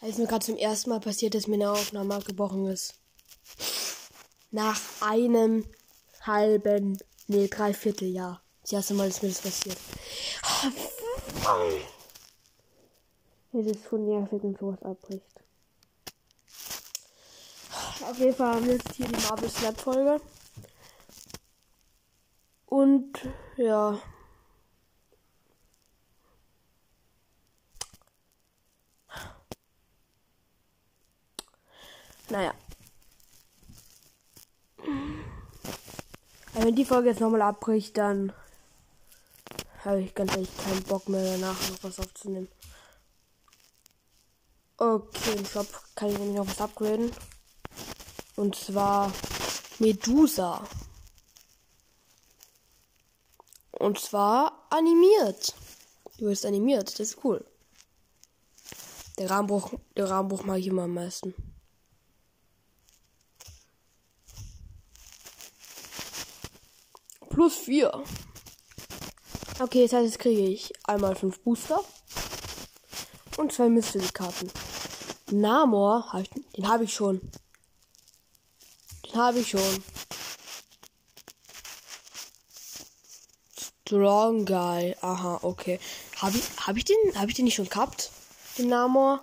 Es ist mir gerade zum ersten Mal passiert, dass mir eine Aufnahme abgebrochen ist. Nach einem halben, nee, dreiviertel Jahr. Das erste Mal ist mir das passiert. Es ist von nervig, wenn sowas abbricht. Auf jeden Fall haben wir jetzt hier die Marvel Snap Folge. Und ja. Naja. wenn die Folge jetzt nochmal abbricht, dann habe ich ganz ehrlich keinen Bock mehr danach noch was aufzunehmen. Okay, im Shop kann ich nämlich noch was upgraden. Und zwar Medusa. Und zwar animiert. Du wirst animiert, das ist cool. Der Rahmenbruch, der Rahmenbruch mag ich immer am meisten. Plus 4. Okay, das heißt, jetzt kriege ich einmal 5 Booster und zwei Mystery-Karten. Namor, hab ich, den habe ich schon. Den habe ich schon. Strong Guy. Aha, okay. Habe ich, hab ich den, habe ich den nicht schon gehabt? Den Namor?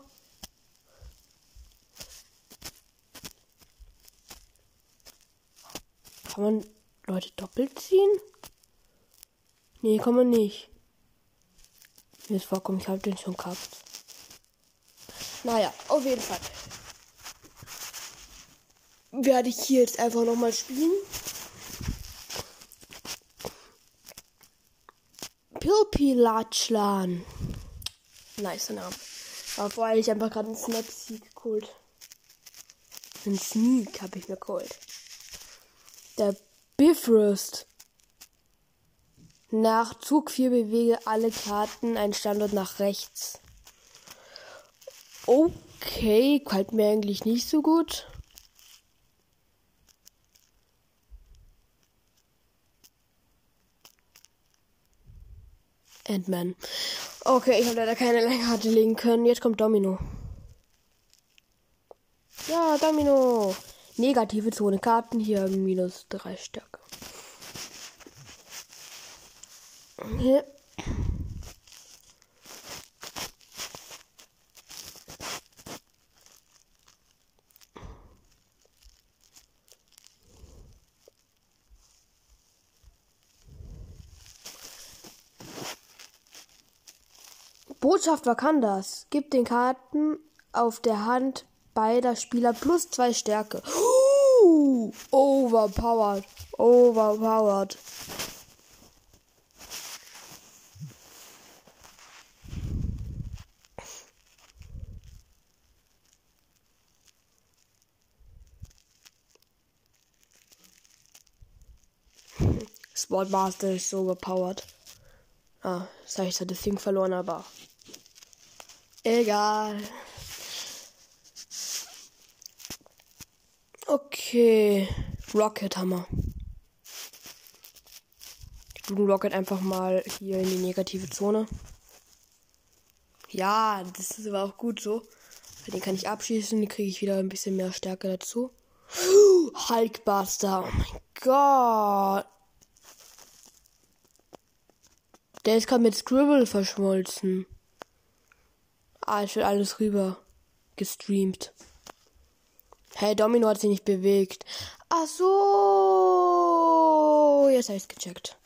Kann man Leute doppelt ziehen? Nee, kann man nicht. Mir ist vorkommen, ich habe den schon gehabt. Naja, auf jeden Fall. Werde ich hier jetzt einfach nochmal spielen. Pilpilatschlan. Nice Name. Aber vorher ich einfach gerade einen Snap Seek geholt. Ein Sneak habe ich mir geholt. Der Bifrost. Nach Zug 4 bewege alle Karten einen Standort nach rechts. Okay, kalt mir eigentlich nicht so gut. Endman. Okay, ich habe leider keine Lenkkarte legen können. Jetzt kommt Domino. Ja, Domino. Negative Zone Karten hier minus 3 Stärke. Hier. Botschaft Wakandas. Gib den Karten auf der Hand beider Spieler plus zwei Stärke. Uh, overpowered. Overpowered. Sportmaster ist so overpowered. Ah, das heißt, ich hatte Ding verloren, aber egal. Okay. Rocket Hammer. Blue Rocket einfach mal hier in die negative Zone. Ja, das ist aber auch gut so. Den kann ich abschießen, den kriege ich wieder ein bisschen mehr Stärke dazu. Hulkbuster, oh mein Gott. Der ist gerade mit Scribble verschmolzen. Ah, ich will alles rüber gestreamt. Hey, Domino hat sich nicht bewegt. Ach so. Jetzt habe ich gecheckt.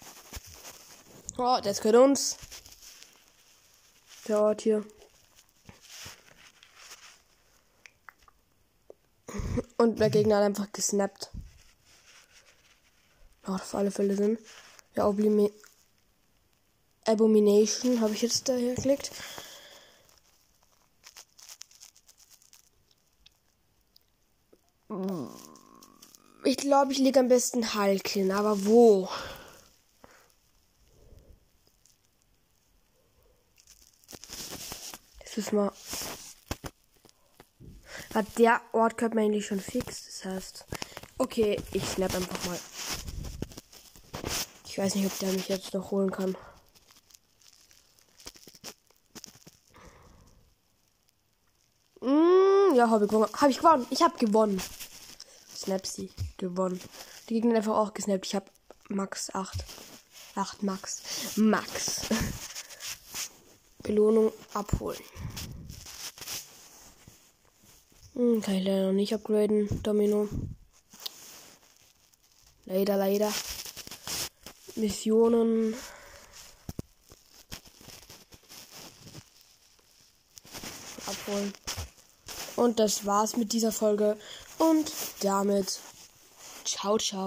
Oh, das gehört uns. Der Ort hier. Und der Gegner hat einfach gesnappt. Macht auf alle Fälle Sinn. Ja, Oblimi Abomination habe ich jetzt daher geklickt. Ich glaube, ich lege am besten Hulk hin, aber wo? Das ist mal. Hat der Ort gehört mir eigentlich schon fix. Das heißt. Okay, ich snap einfach mal. Ich weiß nicht, ob der mich jetzt noch holen kann. Mm. Ja, habe ich gewonnen. Habe ich gewonnen. Ich habe gewonnen. Snapsy gewonnen. Die Gegner einfach auch gesnappt. Ich habe Max 8. 8 Max. Max. Belohnung abholen. Hm, kann ich leider noch nicht upgraden, Domino. Leider, leider. Missionen. Abholen. Und das war's mit dieser Folge. Und damit ciao, ciao.